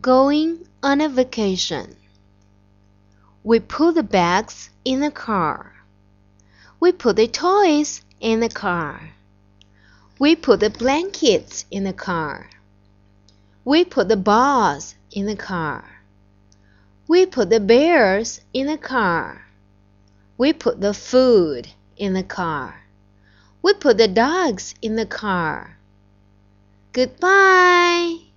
Going on a vacation. We put the bags in the car. We put the toys in the car. We put the blankets in the car. We put the balls in the car. We put the bears in the car. We put the food in the car. We put the dogs in the car. Goodbye.